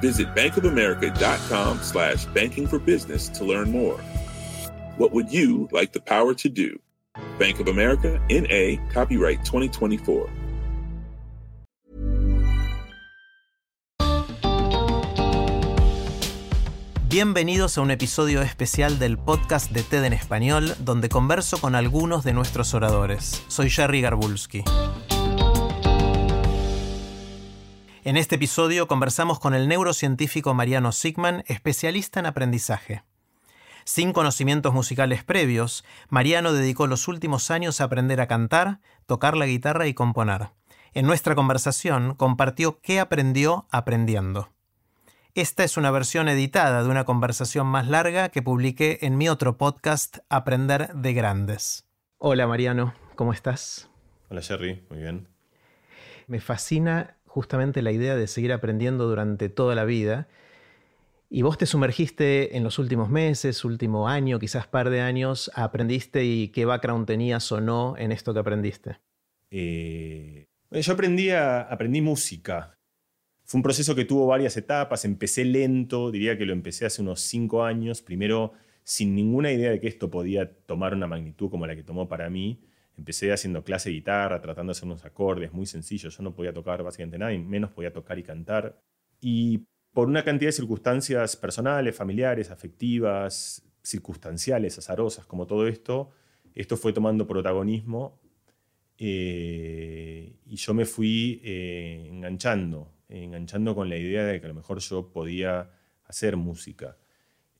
Visit bankofamerica.com slash banking for business to learn more. What would you like the power to do? Bank of America, N.A., copyright 2024. Bienvenidos a un episodio especial del podcast de TED en español, donde converso con algunos de nuestros oradores. Soy Jerry Garbulski. En este episodio conversamos con el neurocientífico Mariano Sigman, especialista en aprendizaje. Sin conocimientos musicales previos, Mariano dedicó los últimos años a aprender a cantar, tocar la guitarra y componer. En nuestra conversación compartió qué aprendió aprendiendo. Esta es una versión editada de una conversación más larga que publiqué en mi otro podcast, Aprender de Grandes. Hola Mariano, ¿cómo estás? Hola Jerry, muy bien. Me fascina justamente la idea de seguir aprendiendo durante toda la vida. Y vos te sumergiste en los últimos meses, último año, quizás par de años, aprendiste y qué background tenías o no en esto que aprendiste. Eh, yo aprendí, aprendí música. Fue un proceso que tuvo varias etapas. Empecé lento, diría que lo empecé hace unos cinco años. Primero, sin ninguna idea de que esto podía tomar una magnitud como la que tomó para mí. Empecé haciendo clase de guitarra, tratando de hacer unos acordes muy sencillos. Yo no podía tocar básicamente nada, y menos podía tocar y cantar. Y por una cantidad de circunstancias personales, familiares, afectivas, circunstanciales, azarosas, como todo esto, esto fue tomando protagonismo eh, y yo me fui eh, enganchando, enganchando con la idea de que a lo mejor yo podía hacer música.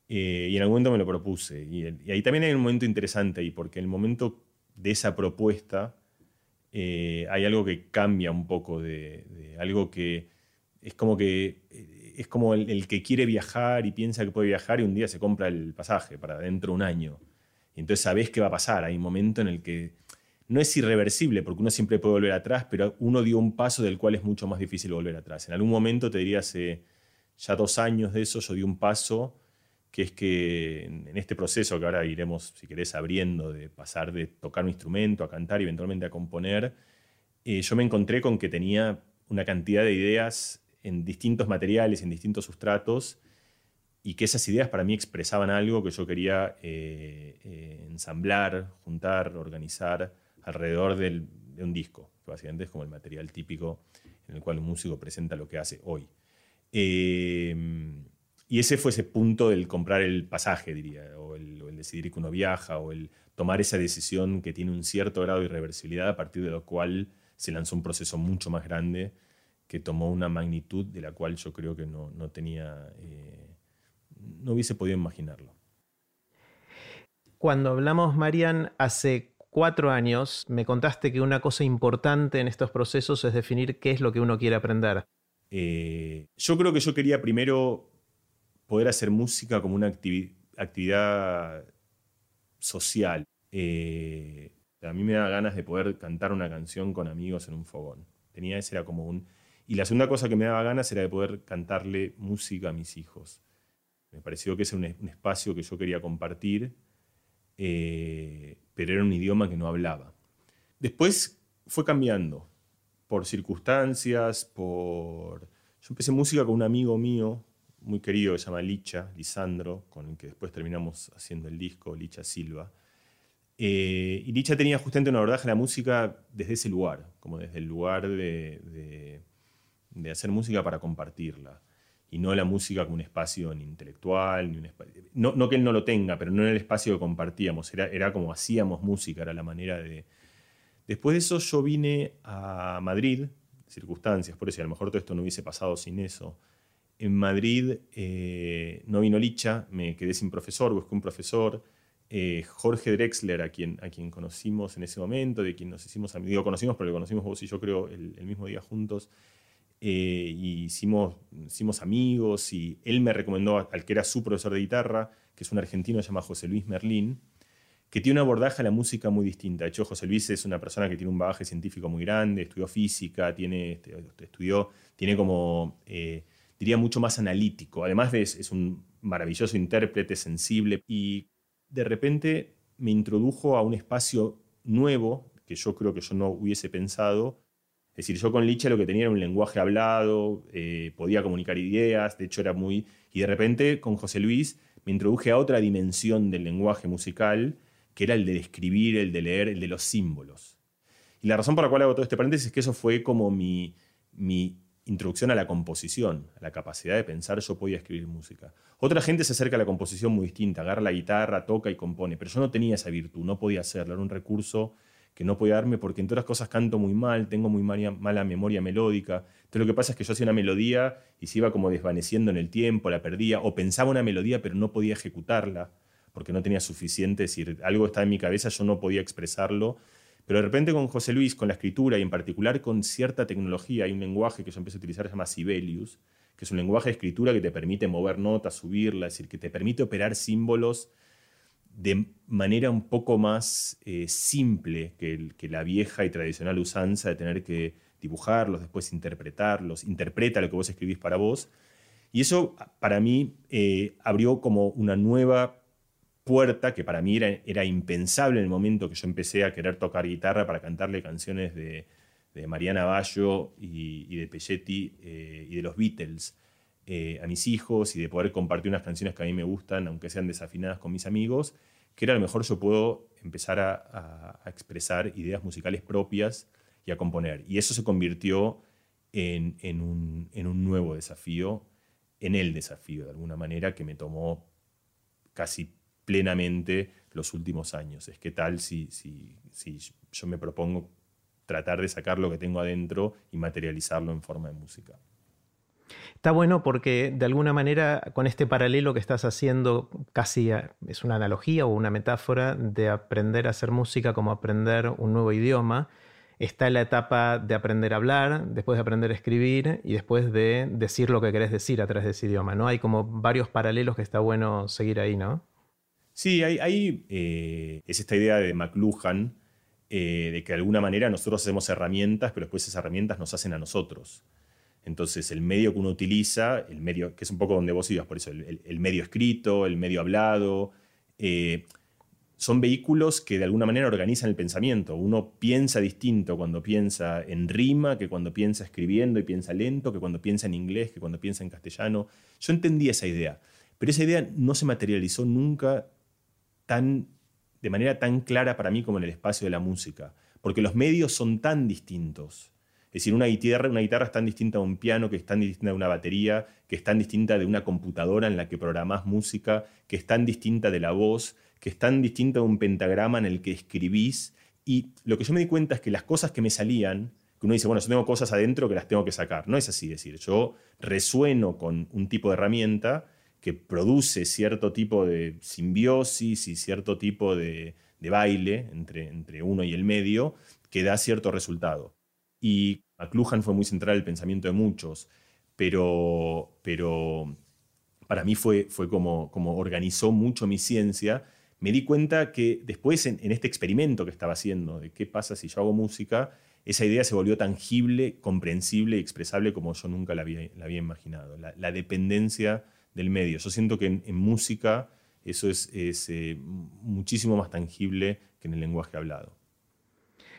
Eh, y en algún momento me lo propuse. Y, y, ahí también hay un momento interesante ahí, porque el momento de esa propuesta eh, hay algo que cambia un poco de, algo que es como que eh, es como el, que quiere viajar y piensa que puede viajar y un día se compra el pasaje para dentro de un año. Y entonces sabes qué va a pasar. Hay un momento en el que no es irreversible, porque uno siempre puede volver atrás, pero uno dio un paso del cual es mucho más difícil volver atrás. En algún momento, te diría hace ya dos años de eso, yo di un paso que es que en este proceso que ahora iremos, si querés, abriendo, de pasar de tocar un instrumento a cantar y eventualmente a componer, eh, yo me encontré con que tenía una cantidad de ideas en distintos materiales, en distintos sustratos, y que esas ideas para mí expresaban algo que yo quería eh, eh, ensamblar, juntar, organizar alrededor de un disco, que básicamente es como el material típico en el cual un músico presenta lo que hace hoy. Y ese fue ese punto del comprar el pasaje, diría, o el, decidir que uno viaja, o el tomar esa decisión que tiene un cierto grado de irreversibilidad, a partir de lo cual se lanzó un proceso mucho más grande que tomó una magnitud de la cual yo creo que no, tenía, eh, no hubiese podido imaginarlo. Cuando hablamos, Marian, hace cuatro años, me contaste que una cosa importante en estos procesos es definir qué es lo que uno quiere aprender. Eh, yo creo que yo quería primero poder hacer música como una actividad social. Eh, a mí me da ganas de poder cantar una canción con amigos en un fogón. Tenía ese era como un... Y la segunda cosa que me daba ganas era de poder cantarle música a mis hijos. Me pareció que ese era un, espacio que yo quería compartir, eh, pero era un idioma que no hablaba. Después fue cambiando, por circunstancias, por... Yo empecé música con un amigo mío muy querido que se llama Licha, Lisandro, con el que después terminamos haciendo el disco, Licha Silva. Eh, y Licha tenía justamente una abordaje a la música desde ese lugar, como desde el lugar de, de, hacer música para compartirla. Y no la música como un espacio ni intelectual, ni un no, no, que él no lo tenga, pero no en el espacio que compartíamos, era, era como hacíamos música, era la manera de... Después de eso yo vine a Madrid, circunstancias, por eso a lo mejor todo esto no hubiese pasado sin eso en Madrid eh, no vino Licha, me quedé sin profesor, busqué un profesor. Eh, Jorge Drexler, a quien, a quien conocimos en ese momento, de quien nos hicimos amigos, conocimos, pero lo conocimos vos y yo creo el, mismo día juntos. eh, y hicimos, hicimos amigos y él me recomendó al que era su profesor de guitarra, que es un argentino llamado José Luis Merlín, que tiene un abordaje a la música muy distinta. De hecho, José Luis es una persona que tiene un bagaje científico muy grande, estudió física, tiene, este, estudió, tiene como, eh, diría, mucho más analítico. Además de, es un maravilloso intérprete, sensible, y de repente me introdujo a un espacio nuevo que yo creo que yo no hubiese pensado. Es decir, yo con Licha lo que tenía era un lenguaje hablado, eh, podía comunicar ideas, de hecho era muy... Y de repente con José Luis me introduje a otra dimensión del lenguaje musical, que era el de escribir, el de leer, el de los símbolos. Y la razón por la cual hago todo este paréntesis es que eso fue como mi, mi introducción a la composición, a la capacidad de pensar yo podía escribir música. Otra gente se acerca a la composición muy distinta, agarra la guitarra, toca y compone, pero yo no tenía esa virtud, no podía hacerlo, era un recurso que no podía darme porque en todas las cosas canto muy mal, tengo muy mala, memoria melódica. Entonces lo que pasa es que yo hacía una melodía y se iba como desvaneciendo en el tiempo, la perdía, o pensaba una melodía pero no podía ejecutarla porque no tenía suficiente, es decir, algo estaba en mi cabeza, yo no podía expresarlo pero de repente con José Luis, con la escritura y en particular con cierta tecnología, hay un lenguaje que yo empecé a utilizar se llama Sibelius, que es un lenguaje de escritura que te permite mover notas, subirlas, es decir, que te permite operar símbolos de manera un poco más eh, simple que, que, la vieja y tradicional usanza de tener que dibujarlos, después interpretarlos, interpreta lo que vos escribís para vos. Y eso para mí eh, abrió como una nueva puerta que para mí era, impensable en el momento que yo empecé a querer tocar guitarra para cantarle canciones de, Mariana Bayo y, de Pelletti eh, y de los Beatles eh, a mis hijos y de poder compartir unas canciones que a mí me gustan, aunque sean desafinadas con mis amigos, que era a lo mejor yo puedo empezar a, expresar ideas musicales propias y a componer. Y eso se convirtió en, un, en un nuevo desafío, en el desafío de alguna manera que me tomó casi plenamente los últimos años. Es que tal si, si, si yo me propongo tratar de sacar lo que tengo adentro y materializarlo en forma de música. Está bueno porque de alguna manera con este paralelo que estás haciendo casi es una analogía o una metáfora de aprender a hacer música como aprender un nuevo idioma. Está la etapa de aprender a hablar, después de aprender a escribir y después de decir lo que querés decir a través de ese idioma. ¿no? Hay como varios paralelos que está bueno seguir ahí, ¿no? Sí, hay, eh, es esta idea de McLuhan eh, de que de alguna manera nosotros hacemos herramientas, pero después esas herramientas nos hacen a nosotros. Entonces, el medio que uno utiliza, el medio, que es un poco donde vos ibas, por eso, el, medio escrito, el medio hablado, eh, son vehículos que de alguna manera organizan el pensamiento. Uno piensa distinto cuando piensa en rima, que cuando piensa escribiendo y piensa lento, que cuando piensa en inglés, que cuando piensa en castellano. Yo entendí esa idea, pero esa idea no se materializó nunca tan, de manera tan clara para mí como en el espacio de la música, porque los medios son tan distintos. Es decir, una guitarra, una guitarra es tan distinta de un piano, que es tan distinta de una batería, que es tan distinta de una computadora en la que programás música, que es tan distinta de la voz, que es tan distinta de un pentagrama en el que escribís. Y lo que yo me di cuenta es que las cosas que me salían, que uno dice, bueno, yo tengo cosas adentro que las tengo que sacar. No es así, decir, yo resueno con un tipo de herramienta que produce cierto tipo de simbiosis y cierto tipo de, baile entre, entre uno y el medio que da cierto resultado. Y McLuhan fue muy central en el pensamiento de muchos, pero, pero para mí fue, fue como, como organizó mucho mi ciencia. Me di cuenta que después en, este experimento que estaba haciendo, de qué pasa si yo hago música, esa idea se volvió tangible, comprensible y expresable como yo nunca la había, la había imaginado. La, la dependencia del medio. Yo siento que en, música eso es, eh, muchísimo más tangible que en el lenguaje hablado.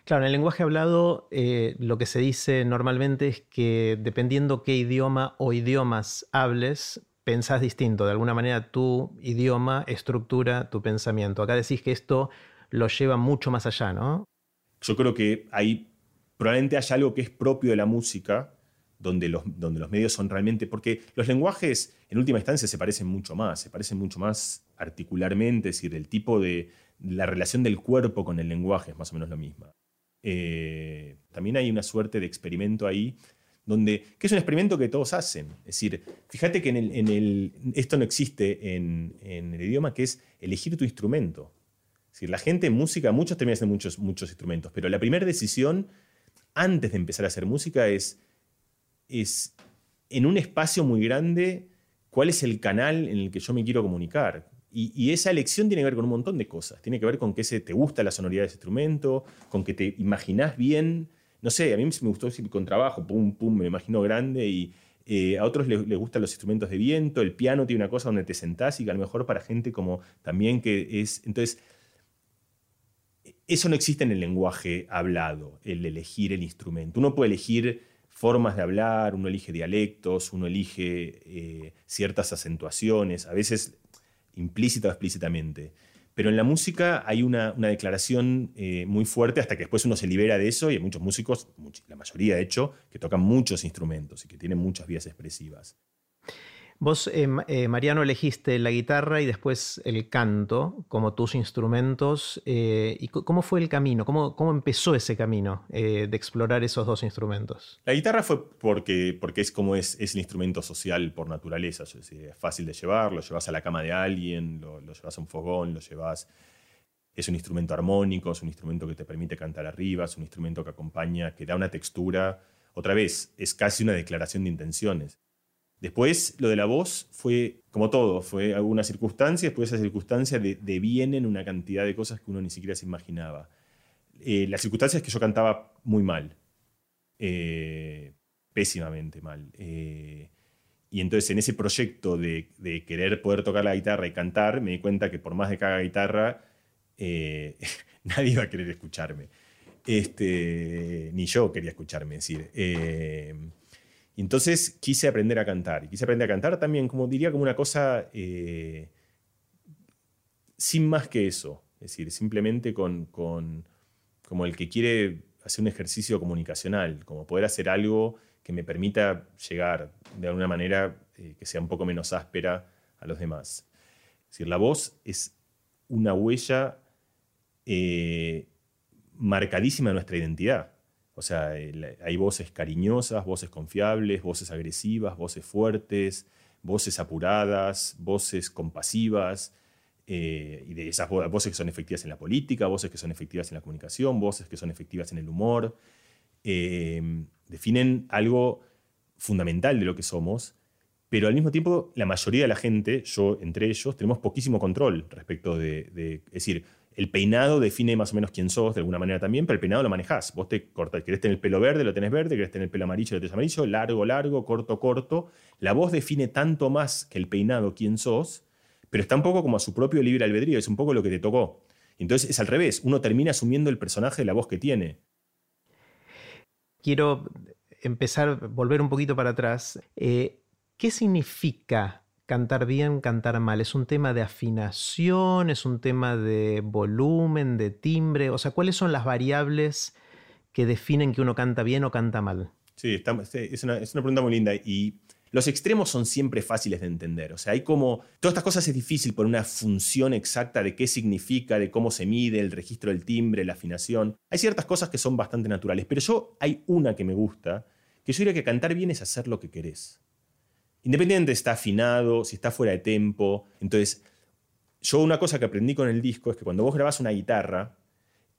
Claro, en el lenguaje hablado eh, lo que se dice normalmente es que dependiendo qué idioma o idiomas hables, pensás distinto. De alguna manera tu idioma estructura tu pensamiento. Acá decís que esto lo lleva mucho más allá, ¿no? Yo creo que hay, probablemente haya algo que es propio de la música, donde los, donde los medios son realmente, porque los lenguajes en última instancia se parecen mucho más, se parecen mucho más articularmente, es decir, el tipo de, la relación del cuerpo con el lenguaje es más o menos lo misma. Eh, también hay una suerte de experimento ahí, donde, que es un experimento que todos hacen. Es decir, fíjate que en el, esto no existe en, el idioma, que es elegir tu instrumento. Es decir, la gente en música, muchos terminan haciendo muchos, muchos instrumentos, pero la primera decisión antes de empezar a hacer música es es en un espacio muy grande cuál es el canal en el que yo me quiero comunicar. Y, esa elección tiene que ver con un montón de cosas. Tiene que ver con que se, te gusta la sonoridad de ese instrumento, con que te imaginás bien. No sé, a mí me gustó con trabajo, pum, pum, me imagino grande. Y eh, a otros les, gustan los instrumentos de viento. El piano tiene una cosa donde te sentás y que a lo mejor para gente como también que es. Entonces, eso no existe en el lenguaje hablado, el elegir el instrumento. Uno puede elegir formas de hablar, uno elige dialectos, uno elige eh, ciertas acentuaciones, a veces implícita o explícitamente. Pero en la música hay una, declaración eh, muy fuerte hasta que después uno se libera de eso y hay muchos músicos, la mayoría de hecho, que tocan muchos instrumentos y que tienen muchas vías expresivas. Vos, eh, eh, Mariano, elegiste la guitarra y después el canto como tus instrumentos. Eh, ¿Y cómo fue el camino? ¿Cómo, cómo empezó ese camino de explorar esos dos instrumentos? La guitarra fue porque, porque es como es, es el instrumento social por naturaleza. Es, fácil de llevar, lo llevas a la cama de alguien, lo, lo llevas a un fogón, lo llevas... Es un instrumento armónico, es un instrumento que te permite cantar arriba, es un instrumento que acompaña, que da una textura. Otra vez, es casi una declaración de intenciones Después, lo de la voz fue, como todo, fue alguna circunstancia, después esa circunstancia de, devienen una cantidad de cosas que uno ni siquiera se imaginaba. Eh, la circunstancia es que yo cantaba muy mal, eh, pésimamente mal. Eh, y entonces en ese proyecto de, querer poder tocar la guitarra y cantar, me di cuenta que por más de que guitarra, nadie iba a querer escucharme. Este, ni yo quería escucharme, es decir entonces quise aprender a cantar. Y quise aprender a cantar también, como diría, como una cosa eh, sin más que eso. Es decir, simplemente con, como el que quiere hacer un ejercicio comunicacional, como poder hacer algo que me permita llegar de alguna manera eh, que sea un poco menos áspera a los demás. Es decir, la voz es una huella eh, marcadísima de nuestra identidad. O sea, hay voces cariñosas, voces confiables, voces agresivas, voces fuertes, voces apuradas, voces compasivas, eh, y de esas voces que son efectivas en la política, voces que son efectivas en la comunicación, voces que son efectivas en el humor, eh, definen algo fundamental de lo que somos, pero al mismo tiempo la mayoría de la gente, yo entre ellos, tenemos poquísimo control respecto de, de es decir, el peinado define más o menos quién sos de alguna manera también, pero el peinado lo manejás. Vos te cortas, querés tener el pelo verde, lo tenés verde, querés tener el pelo amarillo, lo tenés amarillo, largo, largo, corto, corto. La voz define tanto más que el peinado quién sos, pero está un poco como a su propio libre albedrío, es un poco lo que te tocó. Entonces es al revés, uno termina asumiendo el personaje de la voz que tiene. Quiero empezar, volver un poquito para atrás. Eh, ¿Qué significa cantar bien, cantar mal? ¿Es un tema de afinación? ¿Es un tema de volumen, de timbre? O sea, ¿cuáles son las variables que definen que uno canta bien o canta mal? Sí, es, una, pregunta muy linda y los extremos son siempre fáciles de entender. O sea, hay como... Todas estas cosas es difícil por una función exacta de qué significa, de cómo se mide, el registro del timbre, la afinación. Hay ciertas cosas que son bastante naturales, pero yo hay una que me gusta, que yo diría que cantar bien es hacer lo que querés. Independiente está afinado, si está fuera de tempo. Entonces, yo una cosa que aprendí con el disco es que cuando vos grabás una guitarra,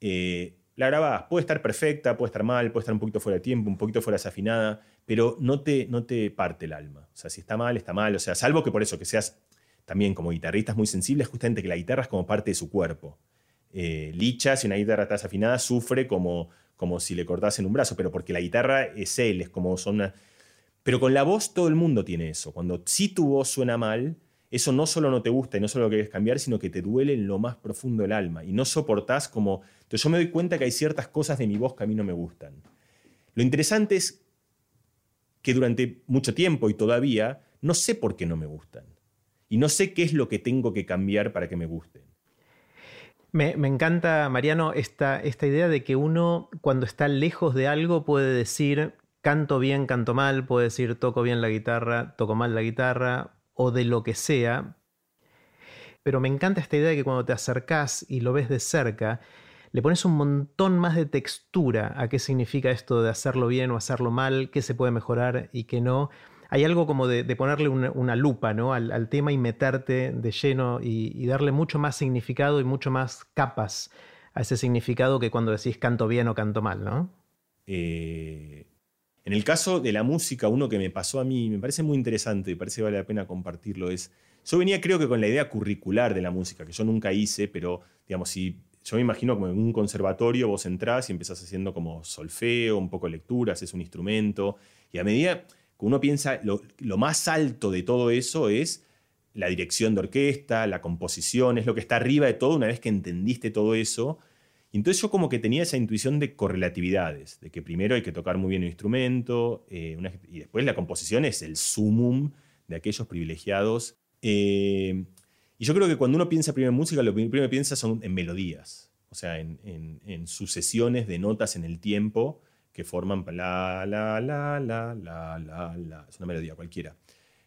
eh, la grabás, puede estar perfecta, puede estar mal, puede estar un poquito fuera de tiempo, un poquito fuera desafinada, pero no te, no te parte el alma. O sea, si está mal, está mal. O sea, salvo que por eso que seas también como guitarrista muy sensible, es justamente que la guitarra es como parte de su cuerpo. Eh, Licha, si una guitarra está desafinada, sufre como, como si le cortasen un brazo, pero porque la guitarra es él, es como son una, pero con la voz todo el mundo tiene eso. Cuando si tu voz suena mal, eso no solo no te gusta y no solo lo quieres cambiar, sino que te duele en lo más profundo del alma y no soportás como... Entonces yo me doy cuenta que hay ciertas cosas de mi voz que a mí no me gustan. Lo interesante es que durante mucho tiempo y todavía no sé por qué no me gustan. Y no sé qué es lo que tengo que cambiar para que me gusten. Me, me, encanta, Mariano, esta, esta idea de que uno cuando está lejos de algo puede decir, canto bien, canto mal, puedo decir toco bien la guitarra, toco mal la guitarra, o de lo que sea. Pero me encanta esta idea de que cuando te acercás y lo ves de cerca, le pones un montón más de textura a qué significa esto de hacerlo bien o hacerlo mal, qué se puede mejorar y qué no. Hay algo como de, ponerle una, lupa al, tema y meterte de lleno y, darle mucho más significado y mucho más capas a ese significado que cuando decís canto bien o canto mal, ¿no? Eh, En el caso de la música, uno que me pasó a mí, me parece muy interesante, me parece que vale la pena compartirlo, es, yo venía creo que con la idea curricular de la música, que yo nunca hice, pero digamos, si yo me imagino como en un conservatorio vos entrás y empezás haciendo como solfeo, un poco lectura, haces un instrumento, y a medida que uno piensa, lo más alto de todo eso es la dirección de orquesta, la composición, es lo que está arriba de todo una vez que entendiste todo eso. Entonces yo como que tenía esa intuición de correlatividades, de que primero hay que tocar muy bien un instrumento, eh, y después la composición es el sumum de aquellos privilegiados. Eh, y yo creo que cuando uno piensa primero en música, lo primero que piensa son en melodías, o sea, en, sucesiones de notas en el tiempo que forman la, la, la, la, la, la, la. Es una melodía cualquiera.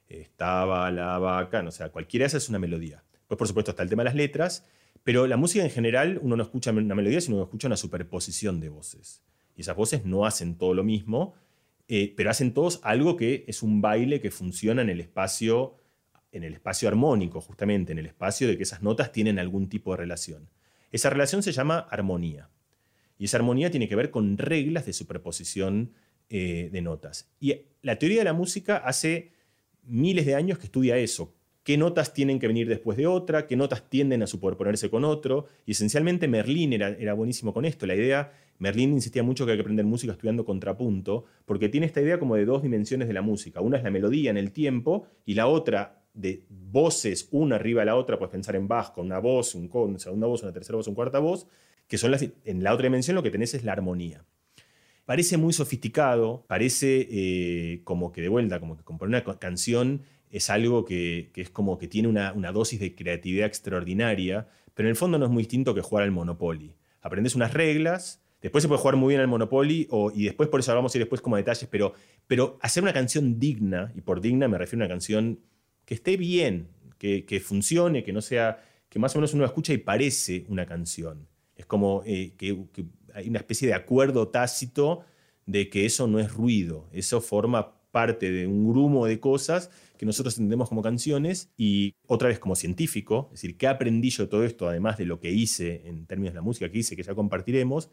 Estaba la vaca, no, o sea, cualquiera de esas es una melodía. Pues por supuesto está el tema de las letras, pero la música en general uno no escucha una melodía, sino que escucha una superposición de voces. Y esas voces no hacen todo lo mismo, eh, pero hacen todos algo que es un baile que funciona en el espacio en el espacio armónico, justamente, en el espacio de que esas notas tienen algún tipo de relación. Esa relación se llama armonía. Y esa armonía tiene que ver con reglas de superposición eh, de notas. Y la teoría de la música hace miles de años que estudia eso. ¿Qué notas tienen que venir después de otra? ¿Qué notas tienden a superponerse con otro? Y esencialmente Merlín era, era buenísimo con esto. La idea, Merlín insistía mucho que hay que aprender música estudiando contrapunto, porque tiene esta idea como de dos dimensiones de la música. Una es la melodía en el tiempo y la otra de voces una arriba de la otra, puedes pensar en Bach con una voz, un, una segunda voz, una tercera voz, una cuarta voz, que son las, en la otra dimensión lo que tenés es la armonía. Parece muy sofisticado, parece eh, como que de vuelta, como que componer una canción es algo que, es como que tiene una, dosis de creatividad extraordinaria, pero en el fondo no es muy distinto que jugar al Monopoly. Aprendes unas reglas, después se puede jugar muy bien al Monopoly, y después por eso hablamos y después como detalles, pero, pero hacer una canción digna, y por digna me refiero a una canción que esté bien, que, funcione, que no sea, que más o menos uno escucha y parece una canción. Es como eh, que, hay una especie de acuerdo tácito de que eso no es ruido, eso forma parte de un grumo de cosas que nosotros entendemos como canciones y otra vez como científico, es decir, ¿qué aprendí yo todo esto además de lo que hice en términos de la música que hice, que ya compartiremos?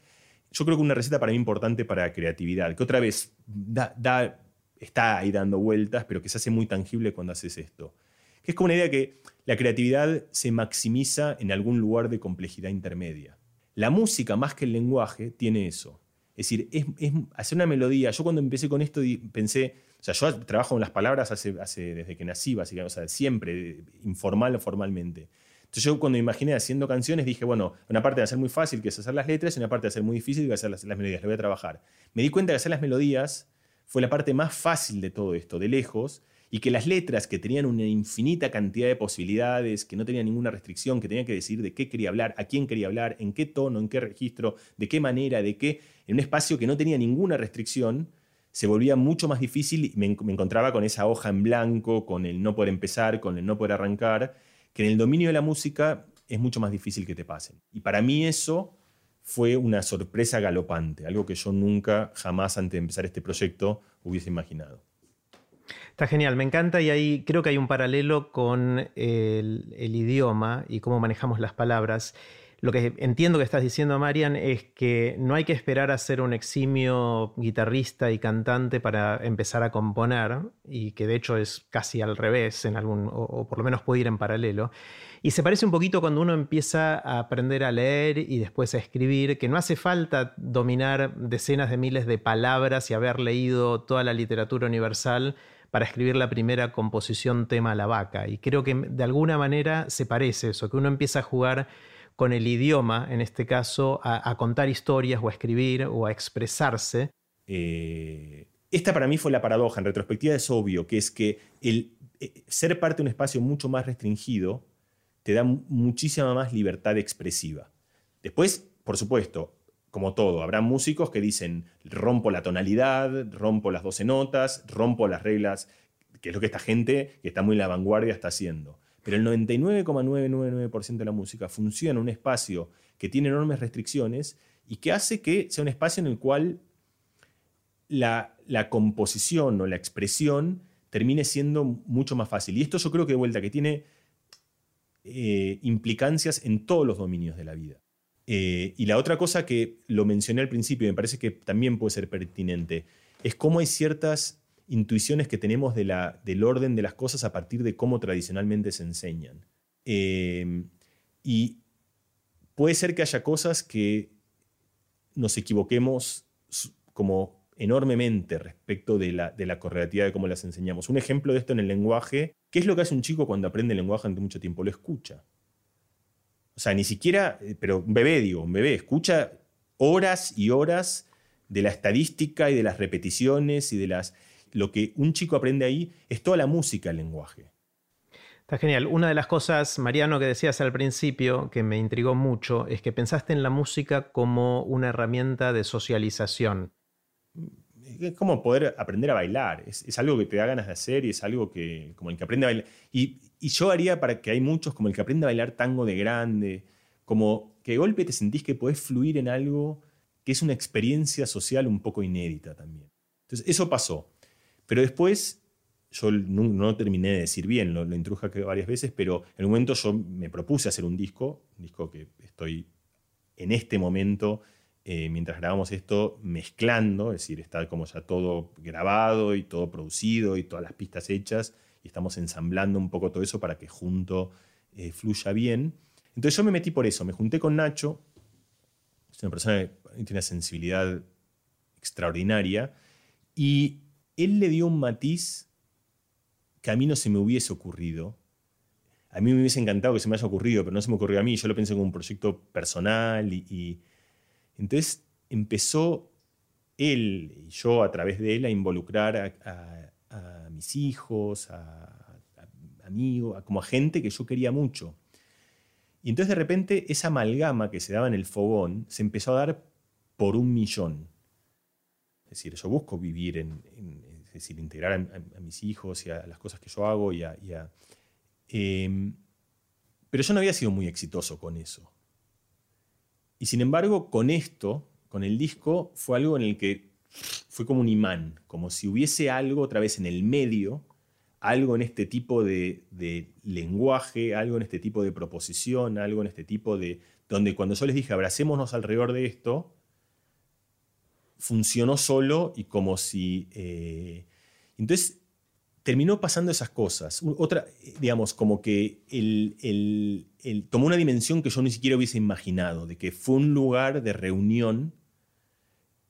Yo creo que una receta para mí importante para creatividad, que otra vez da, está ahí dando vueltas, pero que se hace muy tangible cuando haces esto. Que es como una idea que la creatividad se maximiza en algún lugar de complejidad intermedia. La música, más que el lenguaje, tiene eso. Es decir, es, hacer una melodía. Yo cuando empecé con esto pensé, o sea, yo trabajo con las palabras hace, desde que nací, básicamente, o sea, siempre, informal o formalmente. Entonces yo cuando me imaginé haciendo canciones dije, bueno, una parte de hacer muy fácil, que es hacer las letras, y una parte de hacer muy difícil, que es hacer las, las melodías. Le voy a trabajar. Me di cuenta que hacer las melodías fue la parte más fácil de todo esto, de lejos, y que las letras que tenían una infinita cantidad de posibilidades, que no tenían ninguna restricción, que tenía que decir de qué quería hablar, a quién quería hablar, en qué tono, en qué registro, de qué manera, de qué, en un espacio que no tenía ninguna restricción, se volvía mucho más difícil y me, encontraba con esa hoja en blanco, con el no poder empezar, con el no poder arrancar, que en el dominio de la música es mucho más difícil que te pasen. Y para mí eso fue una sorpresa galopante, algo que yo nunca, jamás antes de empezar este proyecto hubiese imaginado. Está genial, me encanta y ahí creo que hay un paralelo con el, el idioma y cómo manejamos las palabras. Lo que entiendo que estás diciendo, Marian, es que no hay que esperar a ser un eximio guitarrista y cantante para empezar a componer, y que de hecho es casi al revés, en algún, o, por lo menos puede ir en paralelo. Y se parece un poquito cuando uno empieza a aprender a leer y después a escribir, que no hace falta dominar decenas de miles de palabras y haber leído toda la literatura universal para escribir la primera composición tema la vaca. Y creo que de alguna manera se parece eso, que uno empieza a jugar con el idioma, en este caso, a, contar historias o a escribir o a expresarse. Eh, esta para mí fue la paradoja, en retrospectiva es obvio, que es que el eh, ser parte de un espacio mucho más restringido te da muchísima más libertad expresiva. Después, por supuesto, como todo, habrá músicos que dicen rompo la tonalidad, rompo las 12 notas, rompo las reglas, que es lo que esta gente que está muy en la vanguardia está haciendo. Pero el 99,999% de la música funciona en un espacio que tiene enormes restricciones y que hace que sea un espacio en el cual la, composición o la expresión termine siendo mucho más fácil. Y esto yo creo que de vuelta que tiene eh, implicancias en todos los dominios de la vida. Eh, y la otra cosa que lo mencioné al principio y me parece que también puede ser pertinente, es cómo hay ciertas intuiciones que tenemos del orden de las cosas a partir de cómo tradicionalmente se enseñan. Eh, y puede ser que haya cosas que nos equivoquemos como enormemente respecto de la, de la correlatividad de cómo las enseñamos. Un ejemplo de esto en el lenguaje, ¿qué es lo que hace un chico cuando aprende el lenguaje ante mucho tiempo? Lo escucha. O sea, ni siquiera, eh, pero un bebé, digo, un bebé, escucha horas y horas de la estadística y de las repeticiones y de las... Lo que un chico aprende ahí es toda la música, el lenguaje. Está genial. Una de las cosas, Mariano, que decías al principio, que me intrigó mucho, es que pensaste en la música como una herramienta de socialización. Es como poder aprender a bailar. Es, algo que te da ganas de hacer y es algo que, como el que aprende a bailar. Y, y, yo haría para que hay muchos, como el que aprende a bailar tango de grande, como que de golpe te sentís que podés fluir en algo que es una experiencia social un poco inédita también. Entonces, eso pasó. Pero después, yo no, terminé de decir bien, lo, lo varias veces, pero en un momento yo me propuse hacer un disco, un disco que estoy en este momento, eh, mientras grabamos esto, mezclando, es decir, está como ya todo grabado y todo producido y todas las pistas hechas, y estamos ensamblando un poco todo eso para que junto eh, fluya bien. Entonces yo me metí por eso, me junté con Nacho, es una persona que tiene una sensibilidad extraordinaria, y él le dio un matiz que a mí no se me hubiese ocurrido. A mí me hubiese encantado que se me haya ocurrido, pero no se me ocurrió a mí. Yo lo pensé como un proyecto personal y, entonces empezó él y yo a través de él a involucrar a, mis hijos, a, amigos, como a gente que yo quería mucho. Y entonces de repente esa amalgama que se daba en el fogón se empezó a dar por un millón. Es decir, yo busco vivir en, es decir, integrar a, mis hijos y a las cosas que yo hago y a... Em, pero yo no había sido muy exitoso con eso. Y sin embargo, con esto, con el disco, fue algo en el que fue como un imán, como si hubiese algo otra vez en el medio, algo en este tipo de lenguaje, algo en este tipo de proposición, algo en este tipo de... donde cuando yo les dije, abracémonos alrededor de esto, funcionó solo y como si... Eh, entonces terminó pasando esas cosas. Otra, digamos, como que el, tomó una dimensión que yo ni siquiera hubiese imaginado, de que fue un lugar de reunión,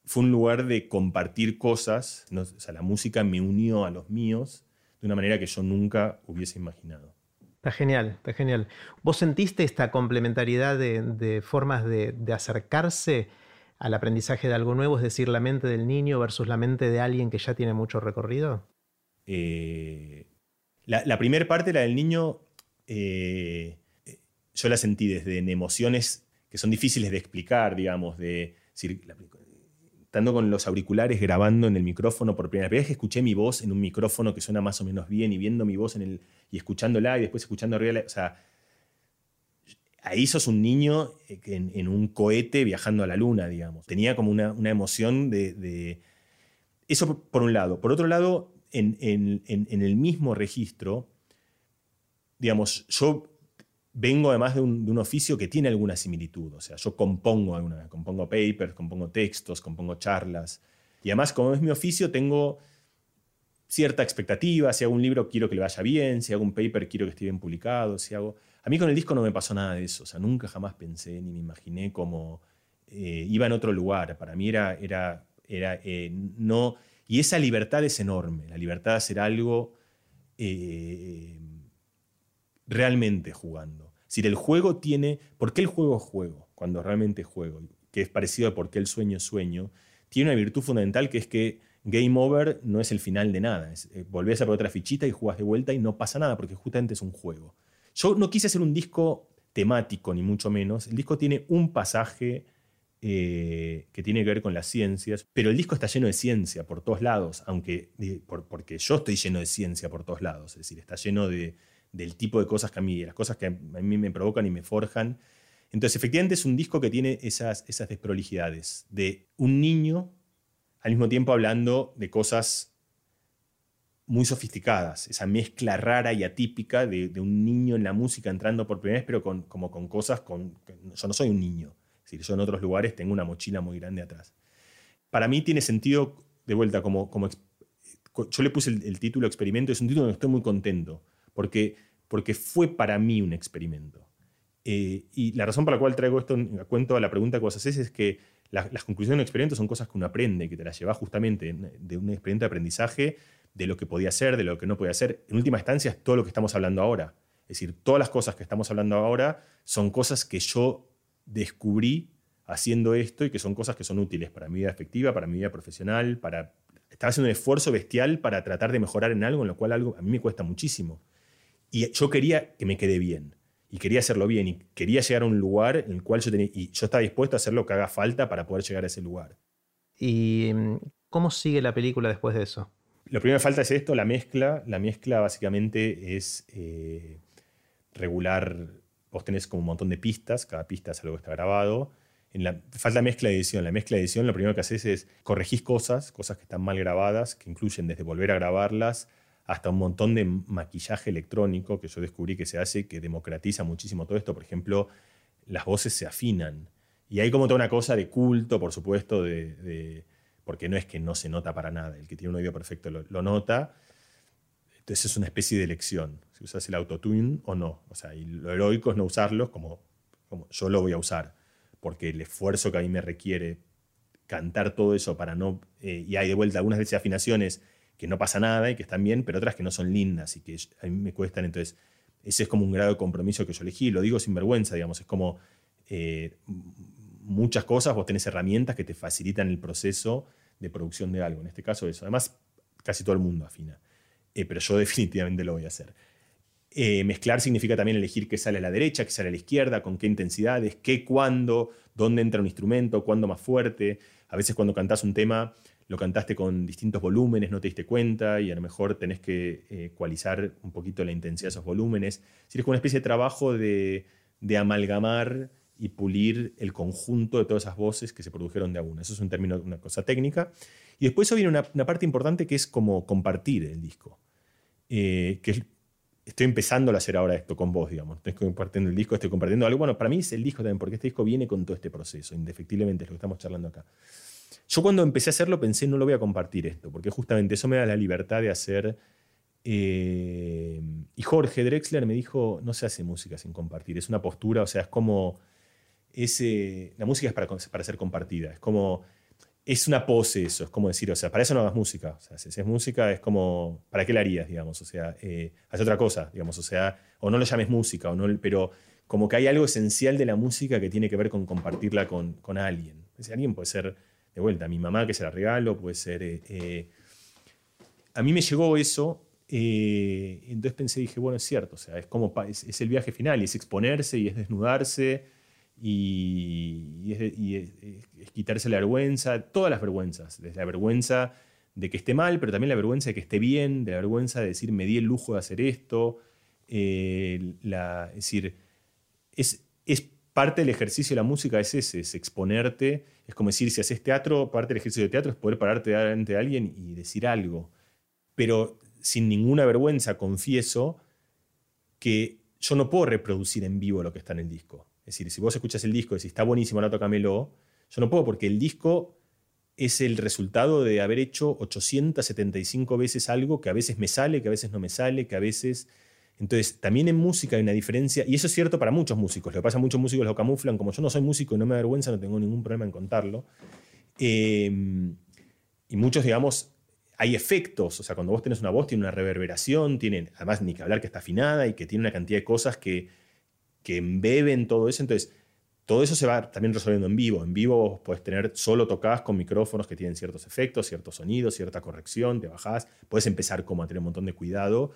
fue un lugar de compartir cosas, o sea, la música me unió a los míos de una manera que yo nunca hubiese imaginado. Está genial, está genial. ¿Vos sentiste esta complementariedad de, formas de, de acercarse al aprendizaje de algo nuevo, es decir, la mente del niño versus la mente de alguien que ya tiene mucho recorrido? Eh, la, primera parte, la del niño, eh, yo la sentí desde en emociones que son difíciles de explicar, digamos, de estando con los auriculares grabando en el micrófono por primera vez que escuché mi voz en un micrófono que suena más o menos bien y viendo mi voz en el y escuchándola y después escuchando arriba, o sea, ahí sos un niño eh, en, un cohete viajando a la luna, digamos. Tenía como una, emoción de, Eso por un lado. Por otro lado, en, el mismo registro, digamos, yo vengo además de un, oficio que tiene alguna similitud. O sea, yo compongo alguna, compongo papers, compongo textos, compongo charlas. Y además, como es mi oficio, tengo cierta expectativa. Si hago un libro, quiero que le vaya bien. Si hago un paper, quiero que esté bien publicado. Si hago a mí con el disco no me pasó nada de eso, o sea, nunca jamás pensé ni me imaginé cómo eh, iba en otro lugar. Para mí era, era, era eh, no... Y esa libertad es enorme, la libertad de hacer algo eh, realmente jugando. Si el juego tiene... ¿Por qué el juego es juego? Cuando realmente es juego, que es parecido a por qué el sueño es sueño, tiene una virtud fundamental que es que game over no es el final de nada. Es, volvés a por otra fichita y jugás de vuelta y no pasa nada porque justamente es un juego. Yo no quise hacer un disco temático, ni mucho menos. El disco tiene un pasaje eh, que tiene que ver con las ciencias, pero el disco está lleno de ciencia por todos lados, aunque porque yo estoy lleno de ciencia por todos lados, es decir, está lleno de, del tipo de cosas que a mí, las cosas que a mí me provocan y me forjan. Entonces, efectivamente es un disco que tiene esas, esas desprolijidades de un niño al mismo tiempo hablando de cosas muy sofisticadas, esa mezcla rara y atípica de, un niño en la música entrando por primera vez, pero con, como con cosas con... Yo no soy un niño, es decir, yo en otros lugares tengo una mochila muy grande atrás. Para mí tiene sentido de vuelta, como, como yo le puse el, título experimento, es un título que estoy muy contento, porque, porque fue para mí un experimento. Eh, y la razón por la cual traigo esto a cuento a la pregunta que vos haces es que las conclusiones de un experimento son cosas que uno aprende, que te las llevas justamente de un experimento de aprendizaje, de lo que podía hacer, de lo que no podía hacer. En última instancia es todo lo que estamos hablando ahora. Es decir, todas las cosas que estamos hablando ahora son cosas que yo descubrí haciendo esto y que son cosas que son útiles para mi vida efectiva, para mi vida profesional, para estaba haciendo un esfuerzo bestial para tratar de mejorar en algo en lo cual algo a mí me cuesta muchísimo. Y yo quería que me quede bien y quería hacerlo bien y quería llegar a un lugar en el cual yo tenía y yo estaba dispuesto a hacer lo que haga falta para poder llegar a ese lugar. ¿Y mm, cómo sigue la película después de eso? Lo primero que falta es esto, la mezcla. La mezcla básicamente es eh, regular. Vos tenés como un montón de pistas, cada pista es algo que está grabado. En la, falta mezcla de edición. La mezcla de edición lo primero que haces es corregís cosas, cosas que están mal grabadas, que incluyen desde volver a grabarlas hasta un montón de maquillaje electrónico que yo descubrí que se hace, que democratiza muchísimo todo esto. Por ejemplo, las voces se afinan. Y hay como toda una cosa de culto, por supuesto, de, porque no es que no se nota para nada. El que tiene un oído perfecto lo, nota. Entonces es una especie de elección. Si usas el autotune o no. O sea, y lo heroico es no usarlos como, como yo lo voy a usar. Porque el esfuerzo que a mí me requiere cantar todo eso para no... Eh, y hay de vuelta algunas veces afinaciones que no pasa nada y que están bien, pero otras que no son lindas y que a mí me cuestan. Entonces, ese es como un grado de compromiso que yo elegí. Lo digo sin vergüenza, digamos. Es como eh, muchas cosas, vos tenés herramientas que te facilitan el proceso de producción de algo. En este caso, eso. Además, casi todo el mundo afina. Eh, pero yo definitivamente lo voy a hacer. Eh, mezclar significa también elegir qué sale a la derecha, qué sale a la izquierda, con qué intensidades, qué, cuándo, dónde entra un instrumento, cuándo más fuerte. A veces cuando cantás un tema lo cantaste con distintos volúmenes, no te diste cuenta y a lo mejor tenés que eh, ecualizar un poquito la intensidad de esos volúmenes. Es es una especie de trabajo de, amalgamar y pulir el conjunto de todas esas voces que se produjeron de a una. Eso es un término, una cosa técnica. Y después viene una, parte importante que es como compartir el disco. Eh, que estoy empezando a hacer ahora esto con vos, digamos. Estoy compartiendo el disco, estoy compartiendo algo. Bueno, para mí es el disco también, porque este disco viene con todo este proceso, indefectiblemente, es lo que estamos charlando acá. Yo cuando empecé a hacerlo pensé, no lo voy a compartir esto, porque justamente eso me da la libertad de hacer... Eh, y Jorge Drexler me dijo, no se hace música sin compartir, es una postura, o sea, es como... La música es para, para ser compartida, es como... Es una pose eso, es como decir, o sea, para eso no hagas música. O sea, si haces música es como, ¿para qué la harías, digamos? O sea, eh, haz otra cosa, digamos, o sea, o no lo llames música, o no, pero como que hay algo esencial de la música que tiene que ver con compartirla con, alguien. Ese alguien puede ser de vuelta, mi mamá que se la regalo, puede ser... Eh, eh, a mí me llegó eso, eh, entonces pensé, dije, bueno, es cierto, o sea, es como es, el viaje final, es exponerse, y es desnudarse, y, es, quitarse la vergüenza, todas las vergüenzas, desde la vergüenza de que esté mal, pero también la vergüenza de que esté bien, de la vergüenza de decir, me di el lujo de hacer esto, la, es decir, es, es parte del ejercicio de la música es ese, es exponerte. Es como decir, si haces teatro, parte del ejercicio de teatro es poder pararte delante de alguien y decir algo. Pero sin ninguna vergüenza confieso que yo no puedo reproducir en vivo lo que está en el disco. Es decir, si vos escuchas el disco y decís, está buenísimo, ahora tócamelo, yo no puedo porque el disco es el resultado de haber hecho 875 veces algo que a veces me sale, que a veces no me sale, que a veces entonces, también en música hay una diferencia, y eso es cierto para muchos músicos. Lo que pasa, muchos músicos lo camuflan, como yo no soy músico y no me da vergüenza, no tengo ningún problema en contarlo. Em, y muchos, digamos, hay efectos, o sea, cuando vos tenés una voz, tiene una reverberación, tiene, además, ni que hablar que está afinada y que tiene una cantidad de cosas que, que embeben todo eso. Entonces, todo eso se va también resolviendo en vivo. En vivo vos podés tener, solo tocás con micrófonos que tienen ciertos efectos, ciertos sonidos, cierta corrección, te bajás, puedes empezar como a tener un montón de cuidado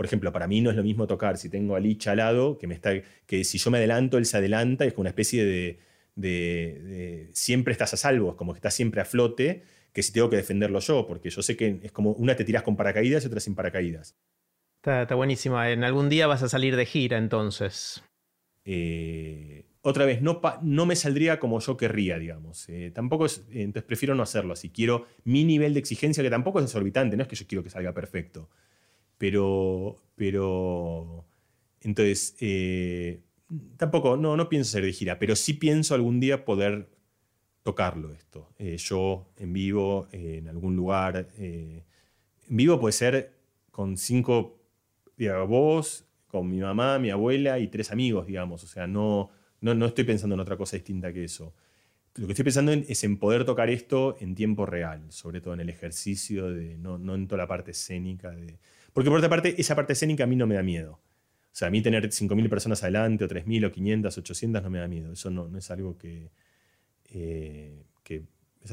por ejemplo, para mí no es lo mismo tocar si tengo a Lich al lado, que, me está, que si yo me adelanto, él se adelanta, y es como una especie de, siempre estás a salvo, como que estás siempre a flote, que si tengo que defenderlo yo, porque yo sé que es como una te tiras con paracaídas y otra sin paracaídas. Está, está buenísima. En algún día vas a salir de gira entonces. Eh, otra vez, no, no, me saldría como yo querría, digamos. Eh, tampoco es, entonces prefiero no hacerlo así. Quiero mi nivel de exigencia, que tampoco es exorbitante, no es que yo quiero que salga perfecto. Pero, pero, entonces, eh, tampoco, no, no pienso ser de gira, pero sí pienso algún día poder tocarlo esto. Eh, yo en vivo, en algún lugar. en vivo puede ser con cinco, digamos, vos, con mi mamá, mi abuela y tres amigos, digamos. O sea, no, no, no estoy pensando en otra cosa distinta que eso. Lo que estoy pensando es en poder tocar esto en tiempo real, sobre todo en el ejercicio, de, no, no en toda la parte escénica. De... Porque por otra parte, esa parte escénica a mí no me da miedo. O sea, a mí tener 5.000 personas adelante, o 3.000, o 500, 800 no me da miedo. Eso no, no es algo que, eh, que...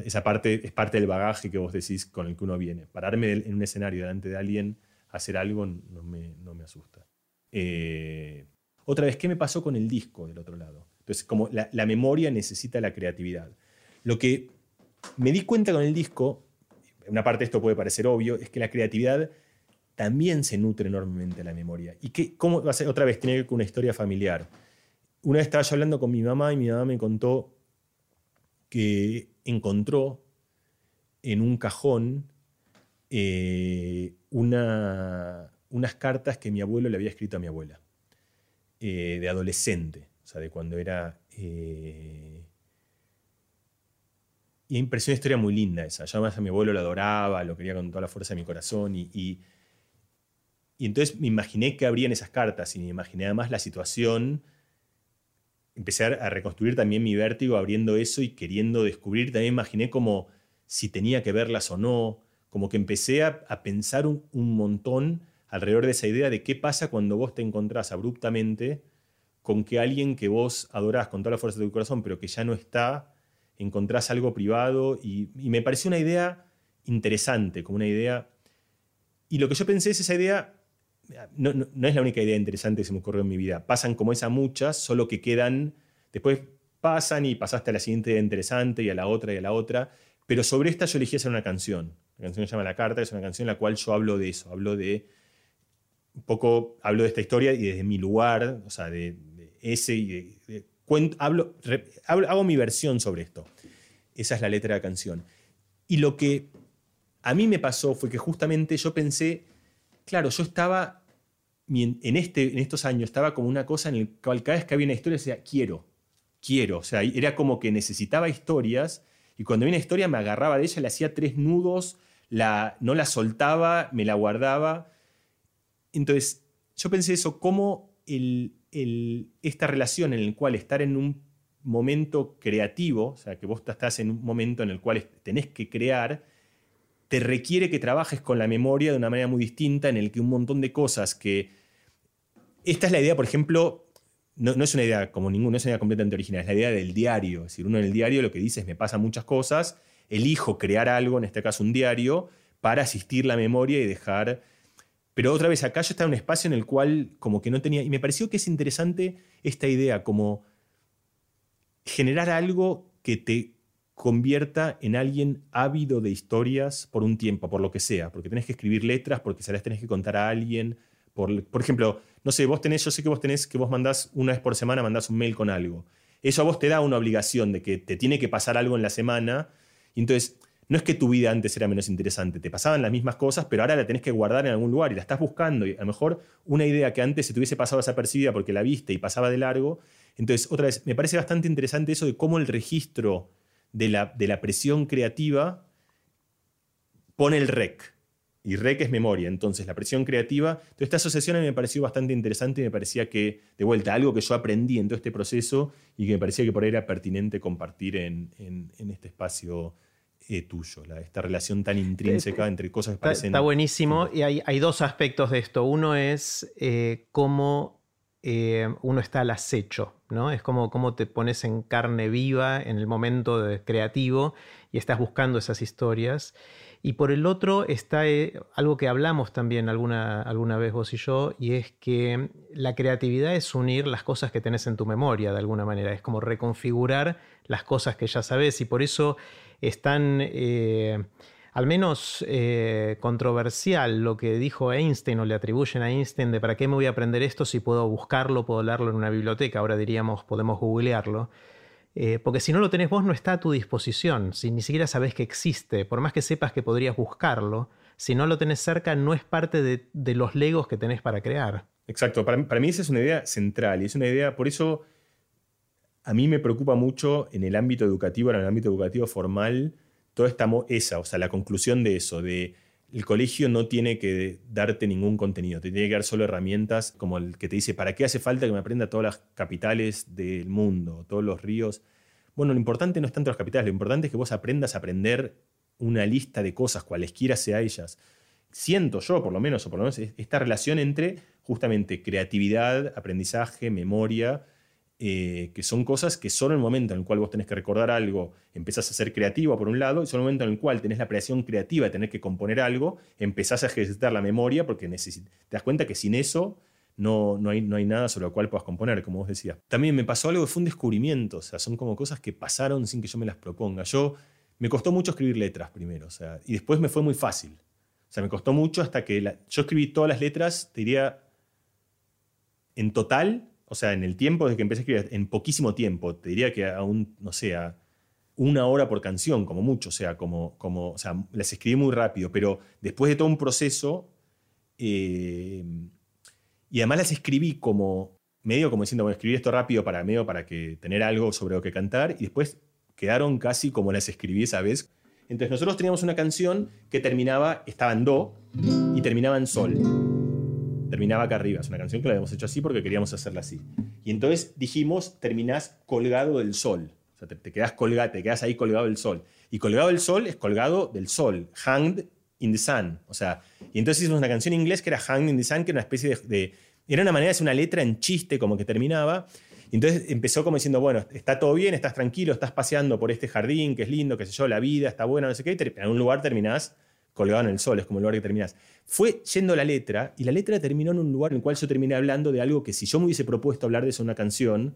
Esa parte es parte del bagaje que vos decís con el que uno viene. Pararme en un escenario delante de alguien, hacer algo, no me, no me asusta. Eh, otra vez, ¿qué me pasó con el disco del otro lado? Entonces, como la, memoria necesita la creatividad. Lo que me di cuenta con el disco, una parte de esto puede parecer obvio, es que la creatividad también se nutre enormemente de la memoria. ¿Y qué, cómo va a ser? Otra vez, tiene que ver con una historia familiar. Una vez estaba yo hablando con mi mamá y mi mamá me contó que encontró en un cajón eh, una, unas cartas que mi abuelo le había escrito a mi abuela, eh, de adolescente, o sea, de cuando era... Eh... Y me pareció una historia muy linda esa. Yo además a mi abuelo lo adoraba, lo quería con toda la fuerza de mi corazón y, y, entonces me imaginé que abrían esas cartas y me imaginé además la situación. Empecé a reconstruir también mi vértigo abriendo eso y queriendo descubrir. También imaginé como si tenía que verlas o no. Como que empecé a, pensar un montón alrededor de esa idea de qué pasa cuando vos te encontrás abruptamente con que alguien que vos adorás con toda la fuerza de tu corazón, pero que ya no está, encontrás algo privado. Y, me pareció una idea interesante, como una idea... Y lo que yo pensé es esa idea, no, no, es la única idea interesante que se me ocurrió en mi vida, pasan como esa muchas, solo que quedan, después pasan y pasaste a la siguiente idea interesante y a la otra y a la otra, pero sobre esta yo elegí hacer una canción. La canción se llama La Carta, es una canción en la cual yo hablo de eso, hablo de un poco hablo de esta historia y desde mi lugar, o sea, de, ese y hablo, hago mi versión sobre esto. Esa es la letra de la canción. Y lo que a mí me pasó fue que justamente yo pensé, claro, yo estaba en, este, en estos años, estaba como una cosa en el cual cada vez que había una historia decía, quiero, quiero. O sea, era como que necesitaba historias y cuando había una historia me agarraba de ella, le hacía tres nudos, la, no la soltaba, me la guardaba entonces, yo pensé eso, cómo esta relación en la cual estar en un momento creativo, o sea, que vos estás en un momento en el cual tenés que crear, te requiere que trabajes con la memoria de una manera muy distinta, en el que un montón de cosas que... Esta es la idea, por ejemplo, no, es una idea como ninguna, no es una idea completamente original, es la idea del diario. Es decir, uno en el diario lo que dice es me pasan muchas cosas, elijo crear algo, en este caso un diario, para asistir la memoria y dejar pero otra vez, acá yo estaba en un espacio en el cual como que no tenía... Y me pareció que es interesante esta idea, como generar algo que te convierta en alguien ávido de historias por un tiempo, por lo que sea, porque tenés que escribir letras, porque se las tenés que contar a alguien. Por, por ejemplo, no sé, vos tenés, yo sé que vos tenés, que vos mandás una vez por semana, mandás un mail con algo. Eso a vos te da una obligación de que te tiene que pasar algo en la semana. Y entonces, no es que tu vida antes era menos interesante, te pasaban las mismas cosas, pero ahora la tenés que guardar en algún lugar y la estás buscando. Y a lo mejor una idea que antes se te hubiese pasado desapercibida porque la viste y pasaba de largo. Entonces, otra vez, me parece bastante interesante eso de cómo el registro de la, de la presión creativa pone el rec. Y rec es memoria. Entonces, la presión creativa. Entonces, esta asociación a mí me pareció bastante interesante y me parecía que, de vuelta, algo que yo aprendí en todo este proceso y que me parecía que por ahí era pertinente compartir en, en este espacio eh, tuyo, esta relación tan intrínseca entre cosas que parecen... Está buenísimo y hay, dos aspectos de esto. Uno es eh, cómo eh, uno está al acecho, ¿no? Es como cómo te pones en carne viva en el momento de creativo y estás buscando esas historias. Y por el otro está algo que hablamos también alguna, alguna vez vos y yo, y es que la creatividad es unir las cosas que tenés en tu memoria de alguna manera, es como reconfigurar las cosas que ya sabes y por eso es tan, eh, al menos eh, controversial lo que dijo Einstein o le atribuyen a Einstein de para qué me voy a aprender esto si puedo buscarlo, puedo leerlo en una biblioteca, ahora diríamos podemos googlearlo. Eh, porque si no lo tenés vos no está a tu disposición, si ni siquiera sabés que existe, por más que sepas que podrías buscarlo, si no lo tenés cerca no es parte de, los legos que tenés para crear. Exacto, para, para, mí esa es una idea central y es una idea, por eso a mí me preocupa mucho en el ámbito educativo, en el ámbito educativo formal, toda esta esa, o sea, la conclusión de eso, de el colegio no tiene que darte ningún contenido, te tiene que dar solo herramientas como el que te dice, ¿para qué hace falta que me aprenda todas las capitales del mundo, todos los ríos? Bueno, lo importante no es tanto las capitales, lo importante es que vos aprendas a aprender una lista de cosas, cualesquiera sea ellas. Siento yo, por lo menos, o por lo menos, esta relación entre justamente creatividad, aprendizaje, memoria, eh, que son cosas que solo en el momento en el cual vos tenés que recordar algo, empezás a ser creativo por un lado, y solo en el momento en el cual tenés la creación creativa de tener que componer algo, empezás a ejercitar la memoria porque te das cuenta que sin eso no, no, hay, no hay nada sobre lo cual puedas componer, como vos decías. También me pasó algo que fue un descubrimiento, o sea, son como cosas que pasaron sin que yo me las proponga. Yo me costó mucho escribir letras primero, o sea, y después me fue muy fácil. O sea, me costó mucho hasta que yo escribí todas las letras, te diría, en total, o sea, en el tiempo desde que empecé a escribir, en poquísimo tiempo, te diría que aún, no sé, una hora por canción, como mucho, o sea, como, como, o sea, las escribí muy rápido, pero después de todo un proceso, eh, y además las escribí como, medio como diciendo, bueno, escribir esto rápido para medio para que tener algo sobre lo que cantar, y después quedaron casi como las escribí esa vez. Entonces nosotros teníamos una canción que terminaba, estaba en do, y terminaba en sol terminaba acá arriba. Es una canción que la habíamos hecho así porque queríamos hacerla así. Y entonces dijimos, terminás colgado del sol. O sea, te, quedas colgado, te ahí colgado del sol. Y colgado del sol es colgado del sol. Hanged in the sun. O sea, y entonces hicimos una canción en inglés que era Hanged in the sun, que era una especie de, Era una manera de hacer una letra en chiste, como que terminaba. Y entonces empezó como diciendo, bueno, está todo bien, estás tranquilo, estás paseando por este jardín, que es lindo, qué sé yo, la vida está buena, no sé qué, y en algún lugar terminás colgado en el sol, es como el lugar que terminas. Fue yendo la letra, y la letra terminó en un lugar en el cual yo terminé hablando de algo que si yo me hubiese propuesto hablar de eso en una canción,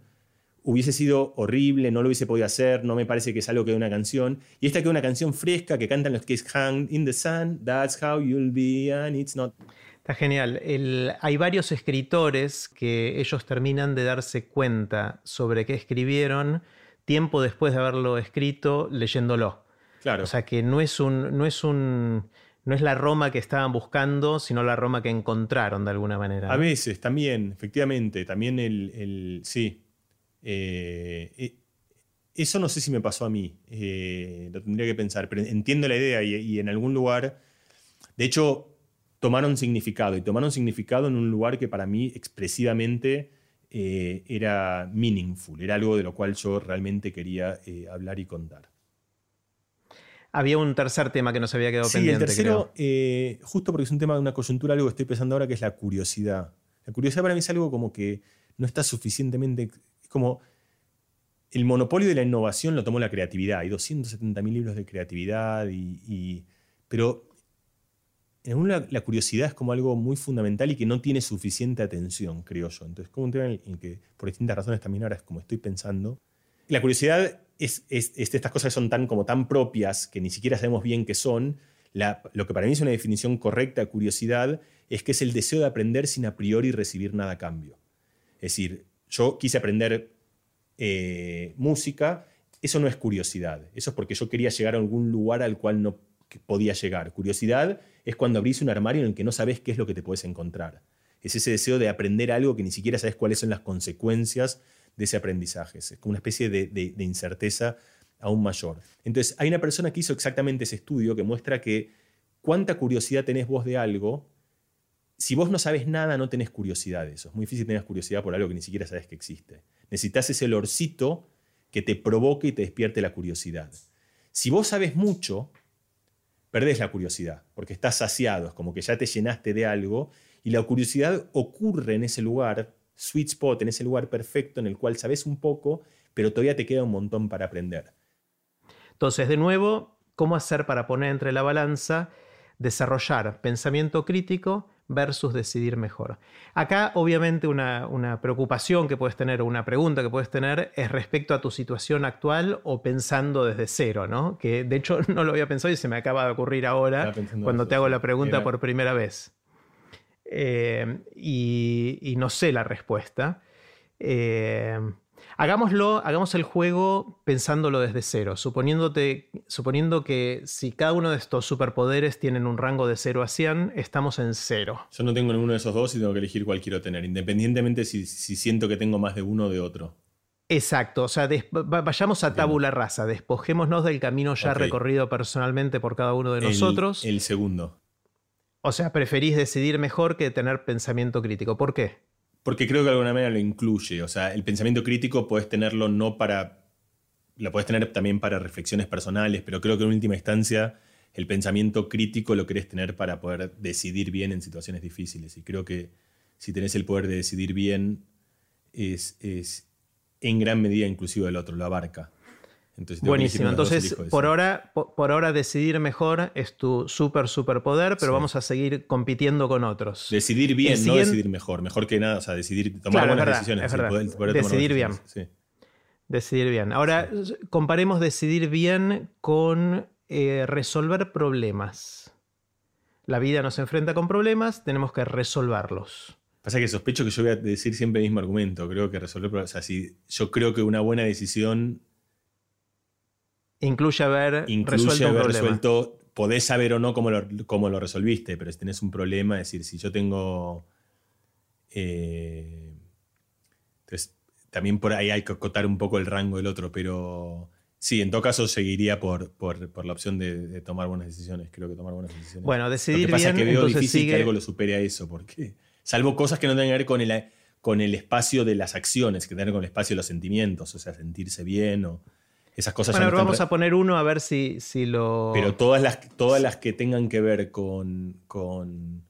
hubiese sido horrible, no lo hubiese podido hacer, no me parece que es algo que de una canción. Y esta que es una canción fresca que cantan los que Hang in the Sun, That's how you'll be, and it's not. Está genial. hay varios escritores que ellos terminan de darse cuenta sobre qué escribieron tiempo después de haberlo escrito leyéndolo. Claro. O sea que no es un, no es un, no es la Roma que estaban buscando, sino la Roma que encontraron de alguna manera. A veces, también, efectivamente, también el, sí. Eh, eh, eso no sé si me pasó a mí, eh, lo tendría que pensar, pero entiendo la idea y, en algún lugar, de hecho, tomaron significado y tomaron significado en un lugar que para mí expresivamente era meaningful, era algo de lo cual yo realmente quería hablar y contar. Había un tercer tema que nos había quedado pendiente. Sí, el tercero, eh, justo porque es un tema de una coyuntura, algo que estoy pensando ahora, que es la curiosidad. La curiosidad para mí es algo como que no está suficientemente. Es como. El monopolio de la innovación lo tomó la creatividad. Hay 270.000 libros de creatividad, y, pero en la curiosidad es como algo muy fundamental y que no tiene suficiente atención, creo yo. Entonces, como un tema en el que, por distintas razones, también ahora es como estoy pensando. La curiosidad es, estas cosas son tan, como tan propias que ni siquiera sabemos bien qué son. lo que para mí es una definición correcta de curiosidad es que es el deseo de aprender sin a priori recibir nada a cambio. Es decir, yo quise aprender eh, música, eso no es curiosidad, eso es porque yo quería llegar a algún lugar al cual no podía llegar. Curiosidad es cuando abrís un armario en el que no sabes qué es lo que te puedes encontrar. Es ese deseo de aprender algo que ni siquiera sabes cuáles son las consecuencias de ese aprendizaje. Es como una especie de, incerteza aún mayor. Entonces, hay una persona que hizo exactamente ese estudio que muestra que cuánta curiosidad tenés vos de algo. Si vos no sabes nada, no tenés curiosidad de eso. Es muy difícil tener curiosidad por algo que ni siquiera sabes que existe. Necesitas ese olorcito que te provoque y te despierte la curiosidad. Si vos sabes mucho, perdés la curiosidad, porque estás saciado, es como que ya te llenaste de algo, y la curiosidad ocurre en ese lugar sweet spot, en ese lugar perfecto en el cual sabes un poco, pero todavía te queda un montón para aprender. Entonces, de nuevo, ¿cómo hacer para poner entre la balanza desarrollar pensamiento crítico versus decidir mejor? Acá, obviamente, una, una preocupación que puedes tener o una pregunta que puedes tener es respecto a tu situación actual o pensando desde cero, ¿no? Que de hecho no lo había pensado y se me acaba de ocurrir ahora cuando te hago la pregunta por primera vez. Eh, y, no sé la respuesta. Eh, hagámoslo, hagamos el juego pensándolo desde cero, suponiéndote, suponiendo que si cada uno de estos superpoderes tienen un rango de 0 a 100, estamos en 0. Yo no tengo ninguno de esos dos y tengo que elegir cuál quiero tener, independientemente si, si siento que tengo más de uno o de otro. Exacto, o sea, vayamos a tabula rasa, despojémonos del camino ya recorrido personalmente por cada uno de nosotros. El segundo. O sea, preferís decidir mejor que tener pensamiento crítico. ¿Por qué? Porque creo que de alguna manera lo incluye. O sea, el pensamiento crítico puedes tenerlo no para. Lo puedes tener también para reflexiones personales, pero creo que en última instancia el pensamiento crítico lo querés tener para poder decidir bien en situaciones difíciles. Y creo que si tenés el poder de decidir bien, es, es en gran medida inclusive el otro, lo abarca. Buenísimo. Entonces, por ahora, por, ahora decidir mejor es tu súper, súper poder, pero vamos a seguir compitiendo con otros. Decidir bien, no decidir mejor. Mejor que nada, o sea, decidir, tomar buenas decisiones. decidir bien. Decidir bien. Ahora, comparemos decidir bien con eh, resolver problemas. La vida nos enfrenta con problemas, tenemos que resolverlos. Pasa que sospecho que yo voy a decir siempre el mismo argumento. Creo que resolver problemas. O sea, si yo creo que una buena decisión Incluye haber resuelto haber resuelto, podés saber o no cómo lo, cómo lo, resolviste, pero si tenés un problema, es decir, si yo tengo... Eh, entonces, también por ahí hay que acotar un poco el rango del otro, pero sí, en todo caso seguiría por, por, la opción de, tomar buenas decisiones. Creo que tomar buenas decisiones. Bueno, decidir lo que pasa es que veo difícil que algo lo supere a eso, porque salvo cosas que no tengan que ver con el, con el espacio de las acciones, que tengan que ver con el espacio de los sentimientos, o sea, sentirse bien o esas cosas bueno, vamos a poner uno a ver si, si lo. Pero todas las, todas las que tengan que ver con, con,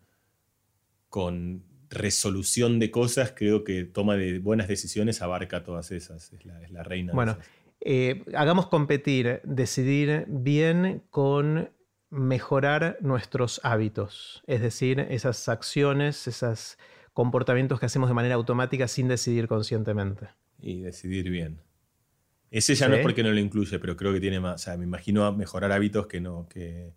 con resolución de cosas, creo que toma de buenas decisiones abarca todas esas. Es la, es la reina. Bueno, eh, hagamos competir, decidir bien con mejorar nuestros hábitos. Es decir, esas acciones, esos comportamientos que hacemos de manera automática sin decidir conscientemente. Y decidir bien. Ese ya no es porque no lo incluye, pero creo que tiene más. O sea, me imagino mejorar hábitos que no, que.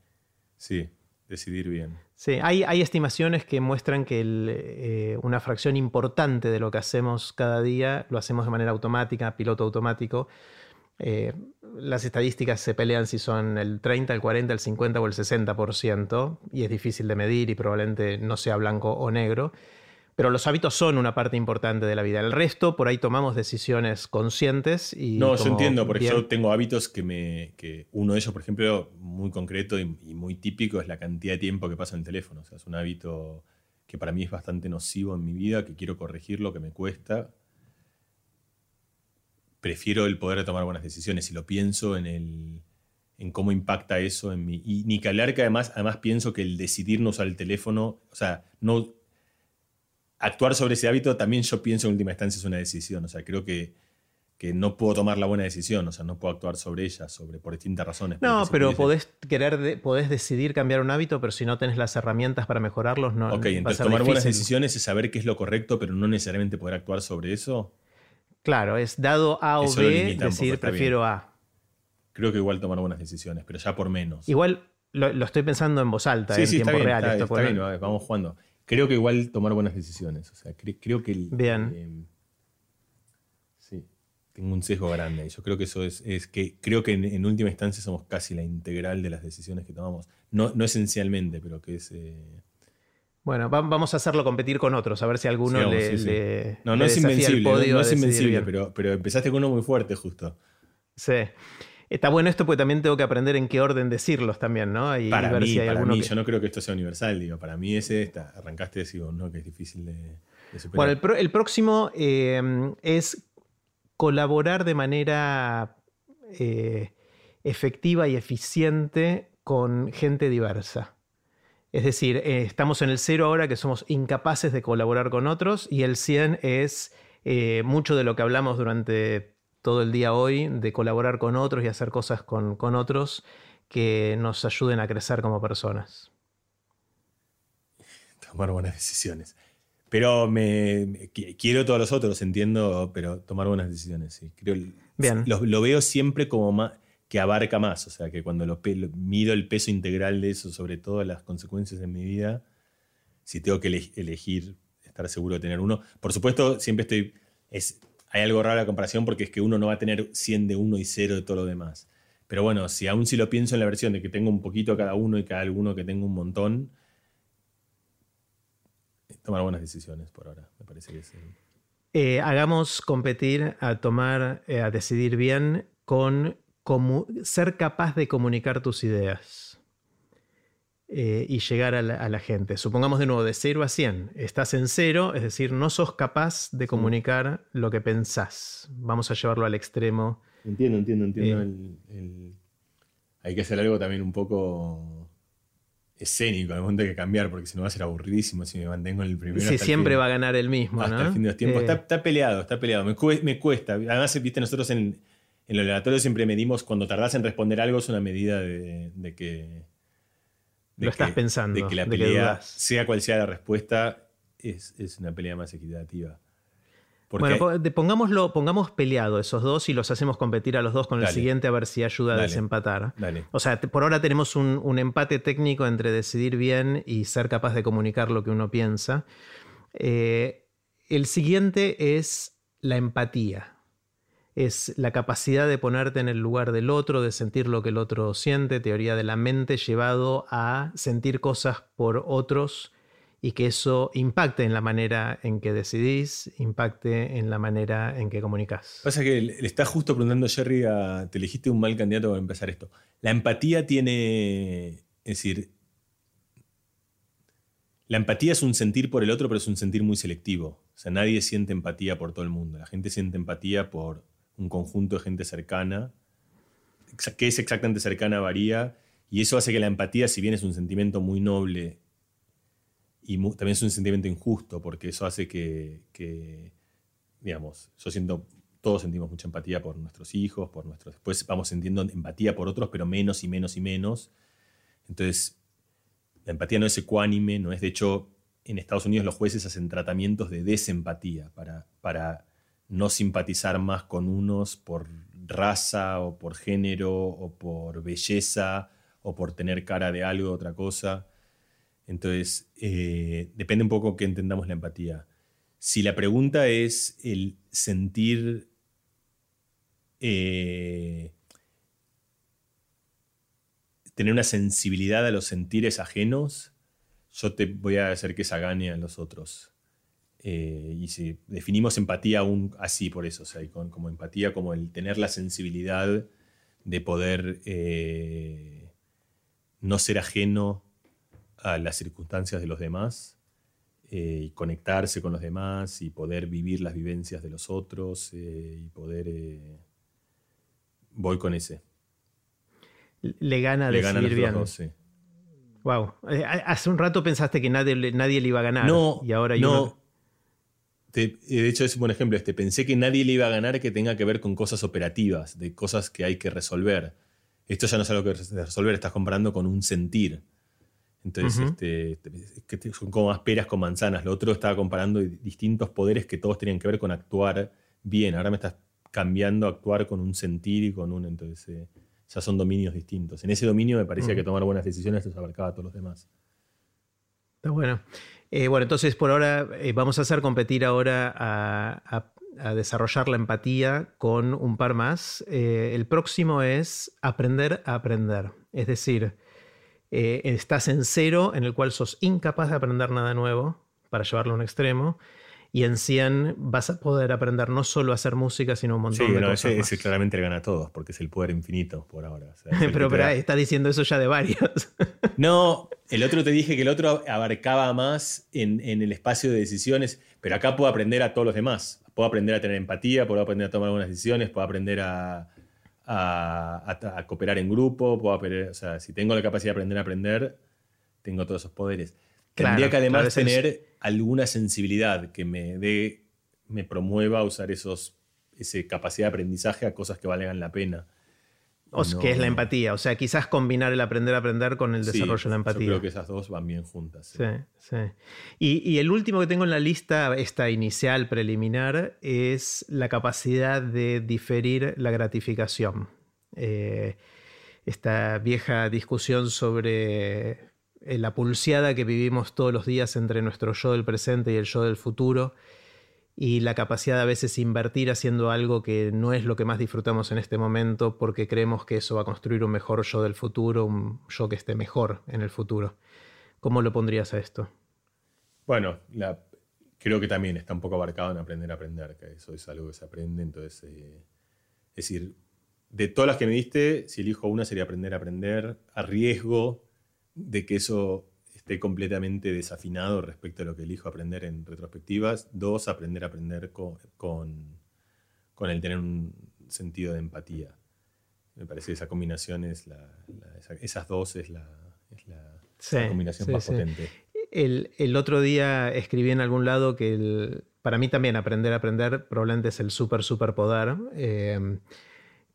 Sí, decidir bien. Sí, hay, hay estimaciones que muestran que eh, una fracción importante de lo que hacemos cada día lo hacemos de manera automática, piloto automático. Eh, las estadísticas se pelean si son el 30, el 40, el 50 o el 60%, y es difícil de medir y probablemente no sea blanco o negro. Pero los hábitos son una parte importante de la vida. El resto, por ahí tomamos decisiones conscientes y. No, yo entiendo, porque yo tengo hábitos que me. que uno de ellos, por ejemplo, muy concreto y, muy típico, es la cantidad de tiempo que pasa en el teléfono. O sea, es un hábito que para mí es bastante nocivo en mi vida, que quiero corregirlo, que me cuesta. Prefiero el poder de tomar buenas decisiones. Y lo pienso en el en cómo impacta eso en mí. Y ni que hablar que además, además pienso que el decidir no usar el teléfono, o sea, no actuar sobre ese hábito también yo pienso en última instancia es una decisión. O sea, creo que, que no puedo tomar la buena decisión, o sea, no puedo actuar sobre ella, sobre, por distintas razones. No, pero podés querer, podés decidir cambiar un hábito, pero si no tenés las herramientas para mejorarlos, no. Ok, entonces tomar buenas decisiones es saber qué es lo correcto, pero no necesariamente poder actuar sobre eso. Claro, es dado A o B, decir prefiero A. Creo que igual tomar buenas decisiones, pero ya por menos. Igual lo, estoy pensando en voz alta, en tiempo real. está bien, vamos jugando creo que igual tomar buenas decisiones. O sea, creo que. Bien. Eh, sí, tengo un sesgo grande. Yo creo que eso es, que creo que en, última instancia somos casi la integral de las decisiones que tomamos. No, no esencialmente, pero que es. Eh, bueno, vamos a hacerlo competir con otros, a ver si alguno le, No, no es invencible, no, es invencible, pero, pero empezaste con uno muy fuerte justo. Sí. Está bueno esto porque también tengo que aprender en qué orden decirlos también, ¿no? Y para mí, para mí yo no creo que esto sea universal, digo, para mí ese, está, arrancaste y decir, ¿no? Que es difícil de, superar. Bueno, el, próximo eh, es colaborar de manera eh, efectiva y eficiente con gente diversa. Es decir, eh, estamos en el cero ahora que somos incapaces de colaborar con otros y el 100 es mucho de lo que hablamos durante todo el día hoy de colaborar con otros y hacer cosas con, otros que nos ayuden a crecer como personas. Tomar buenas decisiones. Pero me, quiero todos los otros, entiendo, pero tomar buenas decisiones, sí. Creo, Bien. Lo, veo siempre como más, que abarca más, o sea, que cuando lo, mido el peso integral de eso, sobre todo las consecuencias en mi vida, si tengo que elegir, estar seguro de tener uno. Por supuesto, siempre estoy, es, hay algo raro la comparación porque es que uno no va a tener 100 de uno y 0 de todo lo demás. Pero bueno, si aún si lo pienso en la versión de que tengo un poquito cada uno y cada alguno que tengo un montón, tomar buenas decisiones por ahora, me parece que es... Eh, hagamos competir a tomar, eh, a decidir bien con ser capaz de comunicar tus ideas eh, y llegar a la, gente. Supongamos de nuevo, de 0 a 100. Estás en cero, es decir, no sos capaz de comunicar lo que pensás. Vamos a llevarlo al extremo. Entiendo, entiendo, entiendo. Hay que hacer algo también un poco escénico, al momento hay que cambiar, porque si no va a ser aburridísimo si me mantengo en el primero. Sí, siempre va a ganar el mismo. Hasta el fin de los tiempos. Está, peleado, está peleado. Me, cuesta. Además, viste, nosotros en, en el oratorio siempre medimos cuando tardás en responder algo, es una medida de, que. Lo estás pensando. De que la pelea, sea cual sea la respuesta, es, es una pelea más equitativa. Bueno, pongámoslo, pongamos peleado esos dos y los hacemos competir a los dos con el siguiente a ver si ayuda a desempatar. O sea, por ahora tenemos un, empate técnico entre decidir bien y ser capaz de comunicar lo que uno piensa. Eh, el siguiente es la empatía. Es la capacidad de ponerte en el lugar del otro, de sentir lo que el otro siente, teoría de la mente llevado a sentir cosas por otros y que eso impacte en la manera en que decidís, impacte en la manera en que comunicas. Pasa que le está justo preguntando Jerry a, te elegiste un mal candidato para empezar esto. La empatía tiene, es decir, la empatía es un sentir por el otro, pero es un sentir muy selectivo. O sea, nadie siente empatía por todo el mundo. La gente siente empatía por un conjunto de gente cercana. Que es exactamente cercana varía. Y eso hace que la empatía, si bien es un sentimiento muy noble y también es un sentimiento injusto, porque eso hace que, digamos, yo siento, todos sentimos mucha empatía por nuestros hijos, por nuestros, después vamos sintiendo empatía por otros, pero menos y menos y menos. Entonces, la empatía no es ecuánime, no es, de hecho, en Estados Unidos los jueces hacen tratamientos de desempatía para, para no simpatizar más con unos por raza o por género o por belleza o por tener cara de algo, otra cosa. Entonces, eh, depende un poco que entendamos la empatía. Si la pregunta es el sentir eh, tener una sensibilidad a los sentires ajenos, yo te voy a hacer que esa gane a los otros. Eh, y si definimos empatía aún así por eso, o sea, como empatía como el tener la sensibilidad de poder no ser ajeno a las circunstancias de los demás eh, y conectarse con los demás y poder vivir las vivencias de los otros eh, y poder... Eh, voy con ese. Le gana Le decidir bien. Wow. Hace un rato pensaste que nadie, nadie le iba a ganar. No, y ahora no. De hecho, es un buen ejemplo. Este. Pensé que nadie le iba a ganar que tenga que ver con cosas operativas, de cosas que hay que resolver. Esto ya no es algo que resolver, estás comparando con un sentir. Entonces, este, este son como más peras con manzanas. Lo otro estaba comparando distintos poderes que todos tenían que ver con actuar bien. Ahora me estás cambiando a actuar con un sentir y con un. Entonces, eh, ya son dominios distintos. En ese dominio me parecía que tomar buenas decisiones los abarcaba a todos los demás. Bueno. Eh, bueno, entonces por ahora eh, vamos a hacer competir ahora a, desarrollar la empatía con un par más. el próximo es aprender a aprender. Es decir, eh, estás en cero, en el cual sos incapaz de aprender nada nuevo, para llevarlo a un extremo, y en 100 vas a poder aprender no solo a hacer música, sino un montón de cosas. Ese, ese, claramente le gana a todos, porque es el poder infinito por ahora. pero, pero está diciendo eso ya de varios. no, el otro te dije que el otro abarcaba más en, en, el espacio de decisiones, pero acá puedo aprender a todos los demás. Puedo aprender a tener empatía, puedo aprender a tomar algunas decisiones, puedo aprender a, a, cooperar en grupo, puedo aprender, o sea, si tengo la capacidad de aprender a aprender, tengo todos esos poderes. Tendría que además tener alguna sensibilidad que me dé, me promueva a usar esos, esa capacidad de aprendizaje a cosas que valgan la pena que es la empatía. O sea, quizás combinar el aprender a aprender con el desarrollo de la empatía. Yo creo que esas dos van bien juntas. Sí, sí. Y, el último que tengo en la lista, esta inicial preliminar, es la capacidad de diferir la gratificación. Eh, esta vieja discusión sobre la pulseada que vivimos todos los días entre nuestro yo del presente y el yo del futuro y la capacidad de a veces invertir haciendo algo que no es lo que más disfrutamos en este momento porque creemos que eso va a construir un mejor yo del futuro, un yo que esté mejor en el futuro. ¿Cómo lo pondrías a esto? Bueno, creo que también está un poco abarcado en aprender a aprender, que eso es algo que se aprende. Entonces, eh, es decir, de todas las que me diste, si elijo una sería aprender a aprender, a riesgo de que eso esté completamente desafinado respecto a lo que elijo aprender en retrospectivas. Dos, aprender a aprender con, con, el tener un sentido de empatía. Me parece que esa combinación es la, esas dos es la, combinación más potente. El, otro día escribí en algún lado que para mí también aprender a aprender probablemente es el súper, súper poder. Eh,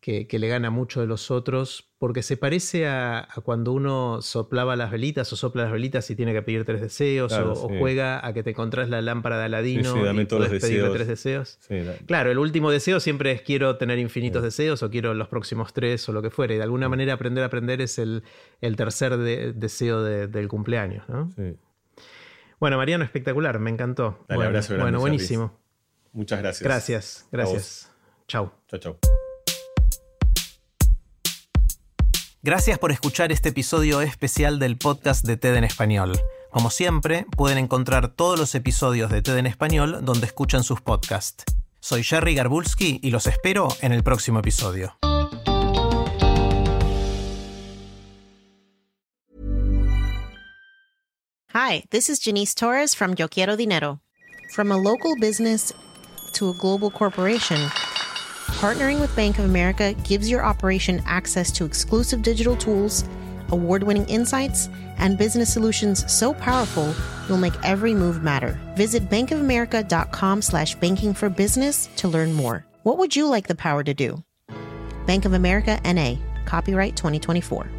que, le gana mucho de los otros, porque se parece a, cuando uno soplaba las velitas o sopla las velitas y tiene que pedir tres deseos, o, juega a que te encontrás la lámpara de Aladino y puedes pedirle tres deseos. Claro, el último deseo siempre es quiero tener infinitos deseos o quiero los próximos tres o lo que fuera. Y de alguna manera aprender a aprender es el, tercer deseo del cumpleaños. Bueno, Mariano, espectacular, me encantó. bueno, bueno buenísimo. Muchas gracias. Gracias, gracias. Chau. Chau, chau. Gracias por escuchar este episodio especial del podcast de TED en Español. Como siempre, pueden encontrar todos los episodios de TED en Español donde escuchan sus podcasts. Soy Jerry Garbulski y los espero en el próximo episodio. Hi, this is Janice Torres from Yo Quiero Dinero. From a local business to a global corporation. Partnering with Bank of America gives your operation access to exclusive digital tools, award winning insights, and business solutions so powerful you'll make every move matter. Visit bankofamerica.com slash banking for business to learn more. What would you like the power to do? Bank of America NA, copyright 2024.